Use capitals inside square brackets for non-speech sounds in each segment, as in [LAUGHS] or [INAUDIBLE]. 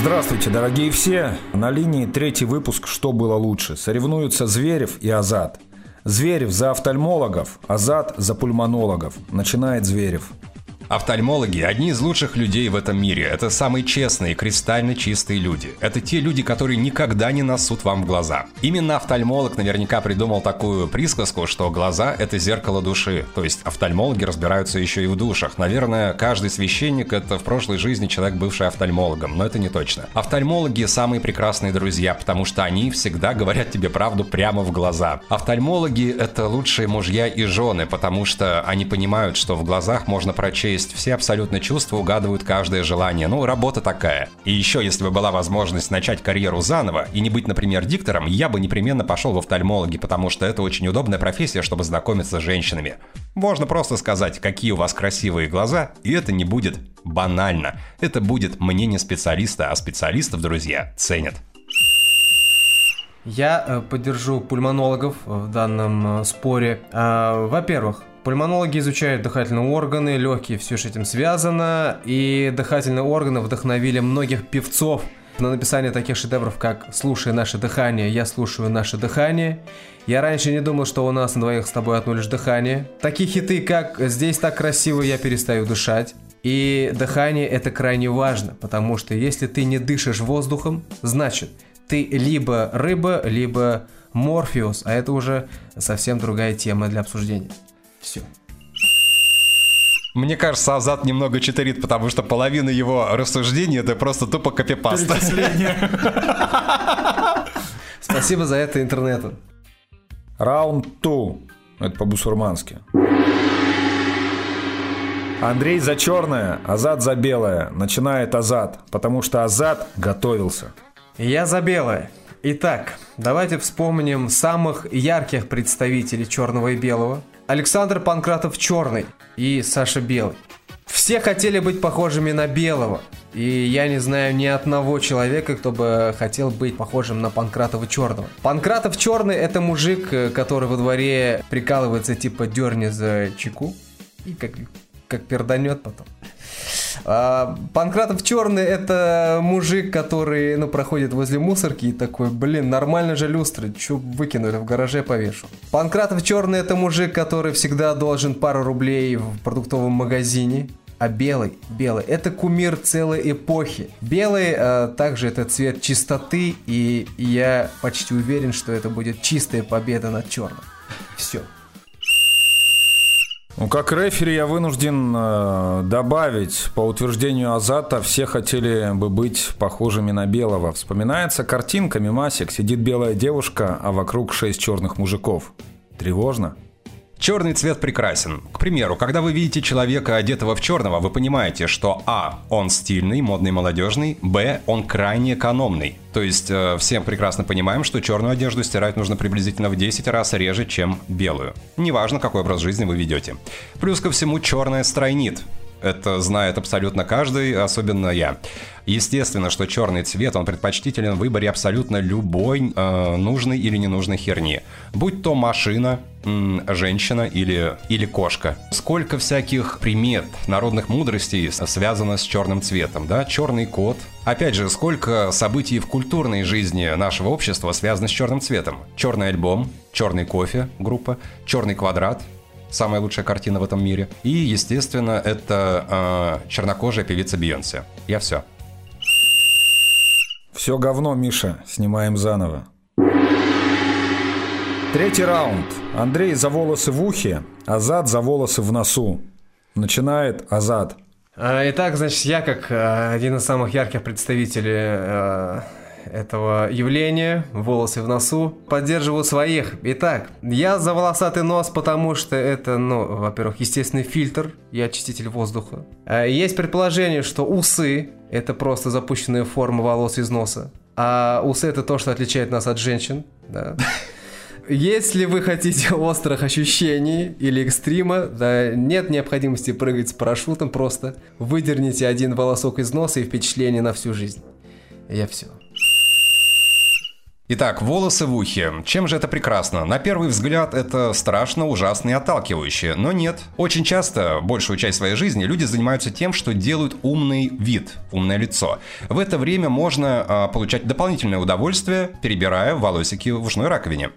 Здравствуйте, дорогие все! На линии третий выпуск «Что было лучше?» Соревнуются Зверев и Азат. Зверев за офтальмологов, Азат за пульмонологов. Начинает Зверев. Офтальмологи – одни из лучших людей в этом мире. Это самые честные, кристально чистые люди. Это те люди, которые никогда не насут вам в глаза. Именно офтальмолог наверняка придумал такую присказку, что глаза – это зеркало души. То есть офтальмологи разбираются еще и в душах. Наверное, каждый священник – это в прошлой жизни человек, бывший офтальмологом, но это не точно. Офтальмологи – самые прекрасные друзья, потому что они всегда говорят тебе правду прямо в глаза. Офтальмологи – это лучшие мужья и жены, потому что они понимают, что в глазах можно прочесть есть все абсолютно чувства угадывают каждое желание. Ну, работа такая. И еще, если бы была возможность начать карьеру заново и не быть, например, диктором, я бы непременно пошел в офтальмологи, потому что это очень удобная профессия, чтобы знакомиться с женщинами. Можно просто сказать, какие у вас красивые глаза, и это не будет банально. Это будет мнение специалиста, а специалистов, друзья, ценят. Я э, поддержу пульмонологов в данном э, споре. А, во-первых, Пульмонологи изучают дыхательные органы, легкие, все с этим связано, и дыхательные органы вдохновили многих певцов на написание таких шедевров, как «Слушай наше дыхание», «Я слушаю наше дыхание». Я раньше не думал, что у нас на двоих с тобой одно лишь дыхание. Такие хиты, как «Здесь так красиво, я перестаю дышать». И дыхание это крайне важно, потому что если ты не дышишь воздухом, значит ты либо рыба, либо Морфеус, а это уже совсем другая тема для обсуждения. Все. Мне кажется, Азат немного читерит, потому что половина его рассуждений это просто тупо копипаста. [LAUGHS] Спасибо за это интернету. Раунд 2. Это по-бусурмански. Андрей за черное, Азат за белое. Начинает Азат, потому что Азат готовился. Я за белое. Итак, давайте вспомним самых ярких представителей черного и белого. Александр Панкратов черный и Саша белый. Все хотели быть похожими на белого. И я не знаю ни одного человека, кто бы хотел быть похожим на Панкратова черного. Панкратов черный это мужик, э, который во дворе прикалывается типа дерни за чеку. И как, как перданет потом. А, Панкратов черный это мужик, который, ну, проходит возле мусорки и такой, блин, нормально же люстры, чё выкинули, в гараже повешу. Панкратов черный это мужик, который всегда должен пару рублей в продуктовом магазине. А белый, белый, это кумир целой эпохи. Белый э, также это цвет чистоты, и я почти уверен, что это будет чистая победа над черным. Все. Ну, как рефери я вынужден э, добавить, по утверждению Азата, все хотели бы быть похожими на белого. Вспоминается картинка, мимасик, сидит белая девушка, а вокруг шесть черных мужиков. Тревожно? Черный цвет прекрасен. К примеру, когда вы видите человека, одетого в черного, вы понимаете, что А. Он стильный, модный, молодежный, Б. Он крайне экономный. То есть э, всем прекрасно понимаем, что черную одежду стирать нужно приблизительно в 10 раз реже, чем белую. Неважно, какой образ жизни вы ведете. Плюс ко всему, черное стройнит. Это знает абсолютно каждый, особенно я. Естественно, что черный цвет, он предпочтителен в выборе абсолютно любой э, нужной или ненужной херни. Будь то машина, женщина или, или кошка. Сколько всяких примет народных мудростей связано с черным цветом, да? Черный кот. Опять же, сколько событий в культурной жизни нашего общества связано с черным цветом. Черный альбом, черный кофе группа, черный квадрат, самая лучшая картина в этом мире. И, естественно, это э, чернокожая певица Бейонсе. Я все. Все говно, Миша. Снимаем заново. Третий раунд. Андрей за волосы в ухе, Азат за волосы в носу. Начинает Азат. А, итак, значит, я как э, один из самых ярких представителей этого явления, волосы в носу, поддерживаю своих. Итак, я за волосатый нос, потому что это, ну, во-первых, естественный фильтр, я очиститель воздуха. А, есть предположение, что усы – это просто запущенная форма волос из носа. А усы – это то, что отличает нас от женщин, да. [LAUGHS] Если вы хотите острых ощущений или экстрима, да, нет необходимости прыгать с парашютом, просто выдерните один волосок из носа и впечатление на всю жизнь. Я все. Итак, волосы в ухе. Чем же это прекрасно? На первый взгляд это страшно, ужасно и отталкивающе. Но нет. Очень часто, большую часть своей жизни, люди занимаются тем, что делают умный вид, умное лицо. В это время можно а, получать дополнительное удовольствие, перебирая волосики в ушной раковине.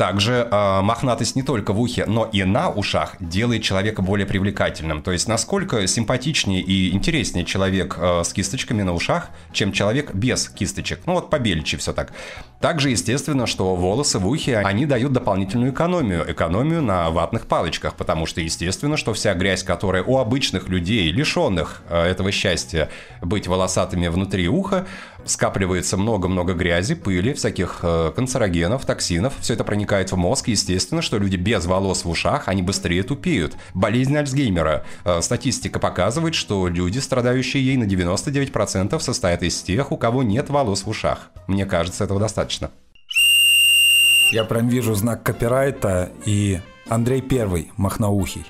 Также э, мохнатость не только в ухе, но и на ушах делает человека более привлекательным. То есть насколько симпатичнее и интереснее человек э, с кисточками на ушах, чем человек без кисточек. Ну вот побельче все так. Также естественно, что волосы в ухе, они дают дополнительную экономию. Экономию на ватных палочках, потому что естественно, что вся грязь, которая у обычных людей, лишенных э, этого счастья быть волосатыми внутри уха, скапливается много-много грязи, пыли, всяких э, канцерогенов, токсинов. Все это проникает в мозг. Естественно, что люди без волос в ушах, они быстрее тупеют. Болезнь Альцгеймера. Э, статистика показывает, что люди, страдающие ей на 99% состоят из тех, у кого нет волос в ушах. Мне кажется, этого достаточно. Я прям вижу знак копирайта и Андрей Первый, махноухий.